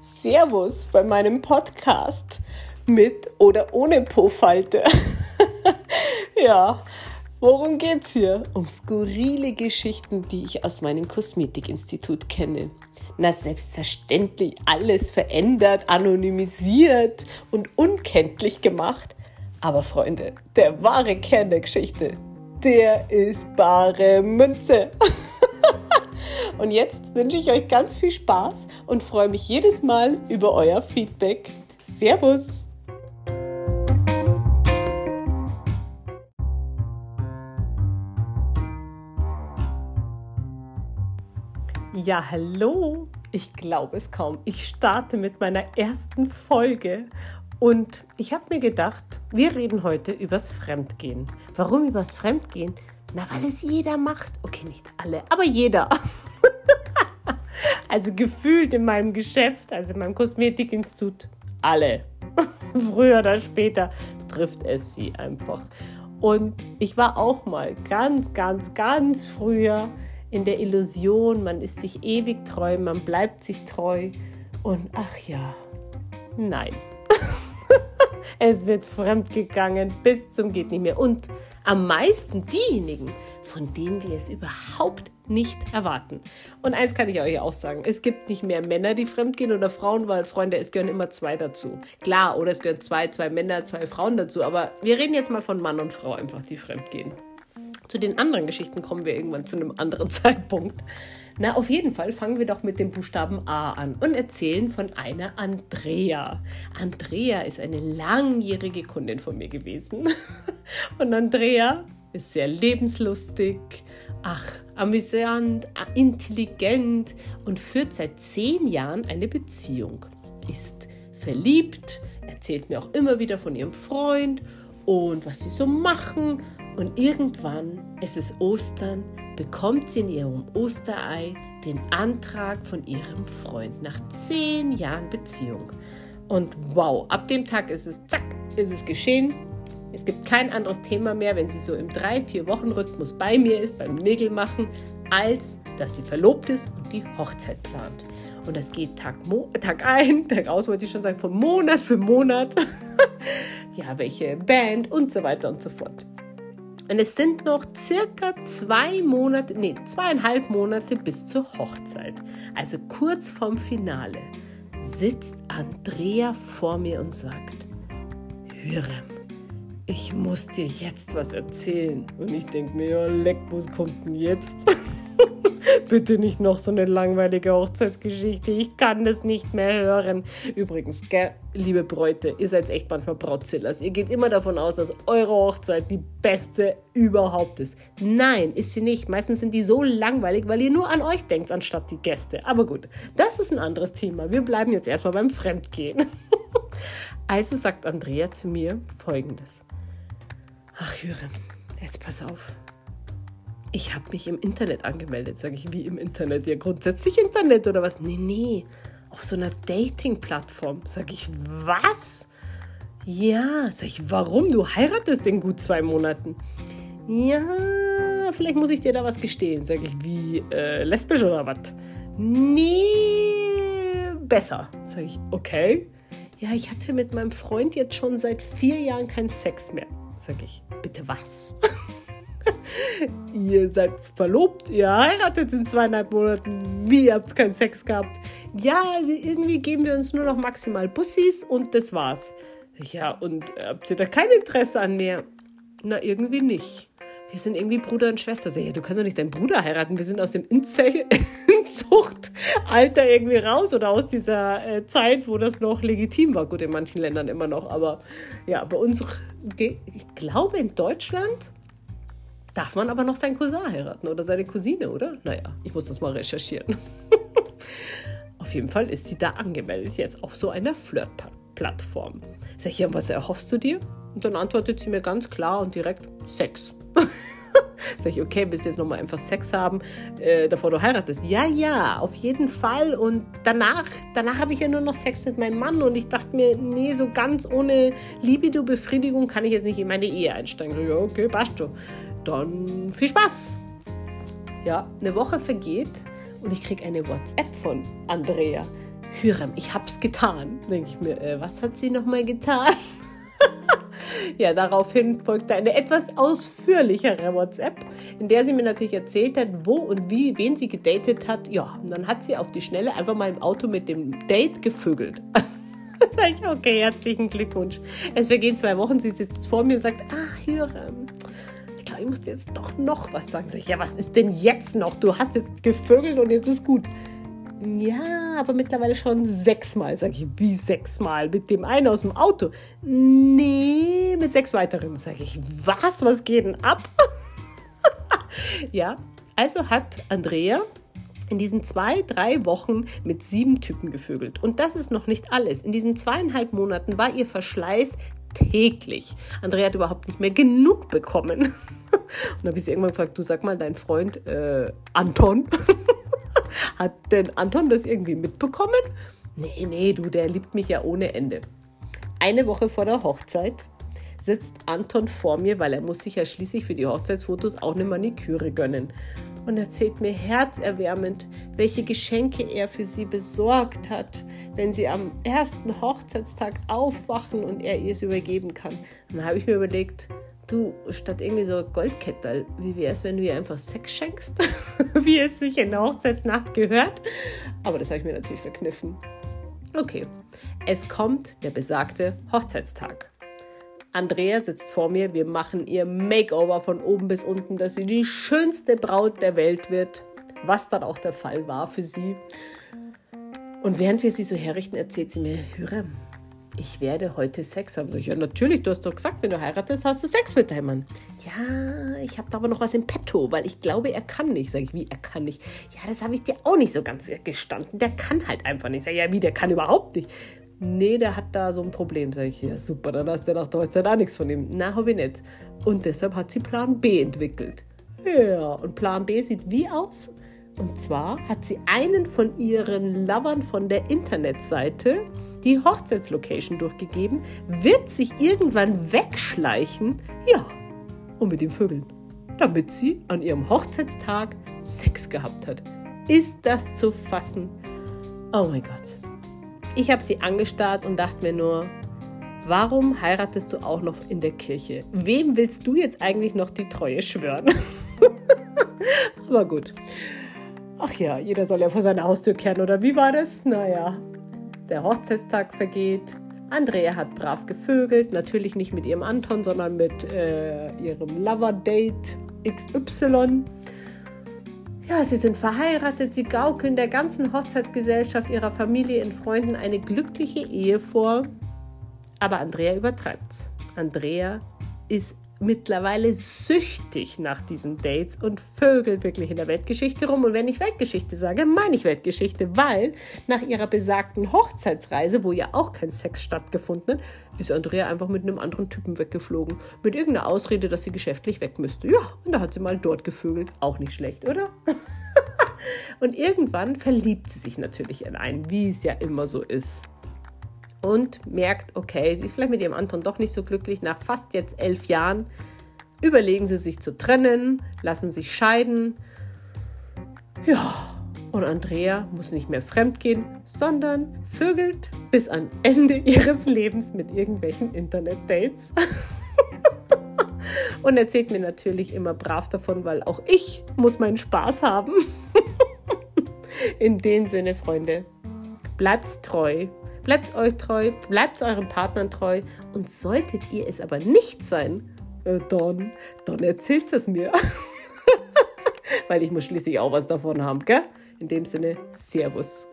Servus bei meinem Podcast mit oder ohne Po-Falte. ja, worum geht's hier? Um skurrile Geschichten, die ich aus meinem Kosmetikinstitut kenne. Na, selbstverständlich alles verändert, anonymisiert und unkenntlich gemacht. Aber Freunde, der wahre Kern der Geschichte, der ist bare Münze. Und jetzt wünsche ich euch ganz viel Spaß und freue mich jedes Mal über euer Feedback. Servus! Ja, hallo! Ich glaube es kaum. Ich starte mit meiner ersten Folge und ich habe mir gedacht, wir reden heute übers Fremdgehen. Warum übers Fremdgehen? Na, weil es jeder macht. Okay, nicht alle, aber jeder. Also gefühlt in meinem Geschäft, also in meinem Kosmetikinstitut, alle. Früher oder später trifft es sie einfach. Und ich war auch mal ganz, ganz, ganz früher in der Illusion, man ist sich ewig treu, man bleibt sich treu. Und ach ja, nein. es wird fremdgegangen bis zum geht nicht mehr. Und am meisten diejenigen, von denen wir es überhaupt nicht erwarten. Und eins kann ich euch auch sagen, es gibt nicht mehr Männer, die fremdgehen oder Frauen, weil Freunde, es gehören immer zwei dazu. Klar, oder es gehören zwei, zwei Männer, zwei Frauen dazu, aber wir reden jetzt mal von Mann und Frau einfach, die fremdgehen. Zu den anderen Geschichten kommen wir irgendwann zu einem anderen Zeitpunkt. Na, auf jeden Fall fangen wir doch mit dem Buchstaben A an und erzählen von einer Andrea. Andrea ist eine langjährige Kundin von mir gewesen. Und Andrea ist sehr lebenslustig, ach, amüsant, intelligent und führt seit zehn Jahren eine Beziehung. Ist verliebt, erzählt mir auch immer wieder von ihrem Freund und was sie so machen. Und irgendwann, es ist Ostern, bekommt sie in ihrem Osterei den Antrag von ihrem Freund nach zehn Jahren Beziehung. Und wow, ab dem Tag ist es, zack, ist es geschehen. Es gibt kein anderes Thema mehr, wenn sie so im 3-4-Wochen-Rhythmus bei mir ist, beim Nägelmachen, als dass sie verlobt ist und die Hochzeit plant. Und das geht Tag, Mo Tag ein, Tag aus, wollte ich schon sagen, von Monat für Monat. ja, welche Band und so weiter und so fort. Und es sind noch circa zwei Monate, nee, zweieinhalb Monate bis zur Hochzeit. Also kurz vorm Finale sitzt Andrea vor mir und sagt, Hürrem, ich muss dir jetzt was erzählen. Und ich denke mir, ja, leck, was kommt denn jetzt? Bitte nicht noch so eine langweilige Hochzeitsgeschichte. Ich kann das nicht mehr hören. Übrigens, gell, liebe Bräute, ihr seid echt manchmal Brautzillers. Ihr geht immer davon aus, dass eure Hochzeit die beste überhaupt ist. Nein, ist sie nicht. Meistens sind die so langweilig, weil ihr nur an euch denkt, anstatt die Gäste. Aber gut, das ist ein anderes Thema. Wir bleiben jetzt erstmal beim Fremdgehen. also sagt Andrea zu mir folgendes. Ach, Jürgen, jetzt pass auf ich habe mich im Internet angemeldet. Sage ich, wie im Internet? Ja, grundsätzlich Internet oder was? Nee, nee, auf so einer Dating-Plattform. Sage ich, was? Ja, sag ich, warum? Du heiratest in gut zwei Monaten. Ja, vielleicht muss ich dir da was gestehen. Sag ich, wie, äh, lesbisch oder was? Nee, besser. Sag ich, okay. Ja, ich hatte mit meinem Freund jetzt schon seit vier Jahren keinen Sex mehr. Sag ich, bitte was? ihr seid verlobt, ihr heiratet in zweieinhalb Monaten, wie ihr habt keinen Sex gehabt. Ja, irgendwie geben wir uns nur noch maximal Bussis und das war's. Ja, und habt ihr da kein Interesse an mehr? Na, irgendwie nicht. Wir sind irgendwie Bruder und Schwester. Ja, du kannst doch nicht deinen Bruder heiraten. Wir sind aus dem Inzuchtalter irgendwie raus oder aus dieser äh, Zeit, wo das noch legitim war. Gut, in manchen Ländern immer noch, aber ja, bei uns, ich glaube in Deutschland Darf man aber noch seinen Cousin heiraten oder seine Cousine, oder? Naja, ich muss das mal recherchieren. auf jeden Fall ist sie da angemeldet, jetzt auf so einer Flirt-Plattform. Sag ich, ja, was erhoffst du dir? Und dann antwortet sie mir ganz klar und direkt Sex. Sag ich, okay, willst du jetzt nochmal einfach Sex haben, äh, bevor du heiratest? Ja, ja, auf jeden Fall. Und danach, danach habe ich ja nur noch Sex mit meinem Mann und ich dachte mir, nee, so ganz ohne Libido-Befriedigung kann ich jetzt nicht in meine Ehe einsteigen. Ja, okay, passt schon dann viel Spaß. Ja, eine Woche vergeht und ich kriege eine WhatsApp von Andrea. Hürrem, ich hab's getan. Denke ich mir, äh, was hat sie nochmal getan? ja, daraufhin folgte eine etwas ausführlichere WhatsApp, in der sie mir natürlich erzählt hat, wo und wie, wen sie gedatet hat. Ja, und dann hat sie auf die Schnelle einfach mal im Auto mit dem Date gevögelt. sag ich, okay, herzlichen Glückwunsch. Es vergehen zwei Wochen, sie sitzt vor mir und sagt, ah, Hürrem, ich glaube, ich muss dir jetzt doch noch was sagen. Sag ich, ja, was ist denn jetzt noch? Du hast jetzt gevögelt und jetzt ist gut. Ja, aber mittlerweile schon sechsmal. Sag ich, wie sechsmal? Mit dem einen aus dem Auto? Nee, mit sechs weiteren. Sag ich, was? Was geht denn ab? ja, also hat Andrea in diesen zwei, drei Wochen mit sieben Typen gevögelt. Und das ist noch nicht alles. In diesen zweieinhalb Monaten war ihr Verschleiß täglich. Andrea hat überhaupt nicht mehr genug bekommen. Und habe ich sie irgendwann gefragt, du sag mal, dein Freund äh, Anton, hat denn Anton das irgendwie mitbekommen? Nee, nee, du, der liebt mich ja ohne Ende. Eine Woche vor der Hochzeit sitzt Anton vor mir, weil er muss sich ja schließlich für die Hochzeitsfotos auch eine Maniküre gönnen. Und erzählt mir herzerwärmend, welche Geschenke er für sie besorgt hat, wenn sie am ersten Hochzeitstag aufwachen und er ihr es übergeben kann. Dann habe ich mir überlegt, du, statt irgendwie so Goldkettel, wie wäre es, wenn du ihr einfach Sex schenkst? wie es sich in der Hochzeitsnacht gehört. Aber das habe ich mir natürlich verkniffen. Okay, es kommt der besagte Hochzeitstag. Andrea sitzt vor mir, wir machen ihr Makeover von oben bis unten, dass sie die schönste Braut der Welt wird, was dann auch der Fall war für sie. Und während wir sie so herrichten, erzählt sie mir, Hürrem, ich werde heute Sex haben. Ich, ja, natürlich, du hast doch gesagt, wenn du heiratest, hast du Sex mit deinem Mann. Ja, ich habe da aber noch was im Petto, weil ich glaube, er kann nicht. Sag ich, wie, er kann nicht? Ja, das habe ich dir auch nicht so ganz gestanden. Der kann halt einfach nicht. Sag ich, ja, wie, der kann überhaupt nicht. Nee, der hat da so ein Problem. Sag ich, ja, super, dann hast du nach der Hochzeit auch nichts von ihm. Na, habe ich nicht. Und deshalb hat sie Plan B entwickelt. Ja, und Plan B sieht wie aus? Und zwar hat sie einen von ihren Lovern von der Internetseite die Hochzeitslocation durchgegeben, wird sich irgendwann wegschleichen, ja, und mit dem Vögeln, damit sie an ihrem Hochzeitstag Sex gehabt hat. Ist das zu fassen? Oh mein Gott. Ich habe sie angestarrt und dachte mir nur, warum heiratest du auch noch in der Kirche? Wem willst du jetzt eigentlich noch die Treue schwören? Aber gut. Ach ja, jeder soll ja vor seiner Haustür kehren, oder wie war das? Naja, der Hochzeitstag vergeht. Andrea hat brav gevögelt, natürlich nicht mit ihrem Anton, sondern mit äh, ihrem Lover-Date XY. Ja, sie sind verheiratet, sie gaukeln der ganzen Hochzeitsgesellschaft, ihrer Familie, ihren Freunden eine glückliche Ehe vor. Aber Andrea übertreibt's. Andrea ist mittlerweile süchtig nach diesen Dates und vögelt wirklich in der Weltgeschichte rum. Und wenn ich Weltgeschichte sage, meine ich Weltgeschichte, weil nach ihrer besagten Hochzeitsreise, wo ja auch kein Sex stattgefunden hat, ist Andrea einfach mit einem anderen Typen weggeflogen. Mit irgendeiner Ausrede, dass sie geschäftlich weg müsste. Ja, und da hat sie mal dort gevögelt. Auch nicht schlecht, oder? und irgendwann verliebt sie sich natürlich in einen, wie es ja immer so ist und merkt, okay, sie ist vielleicht mit ihrem Anton doch nicht so glücklich. Nach fast jetzt elf Jahren überlegen sie sich zu trennen, lassen sich scheiden. Ja, und Andrea muss nicht mehr fremdgehen, sondern vögelt bis an Ende ihres Lebens mit irgendwelchen Internet-Dates. und erzählt mir natürlich immer brav davon, weil auch ich muss meinen Spaß haben. In dem Sinne, Freunde, bleibt treu Bleibt euch treu, bleibt eurem Partnern treu und solltet ihr es aber nicht sein, äh, dann, dann erzählt es mir. Weil ich muss schließlich auch was davon haben, gell? In dem Sinne, Servus.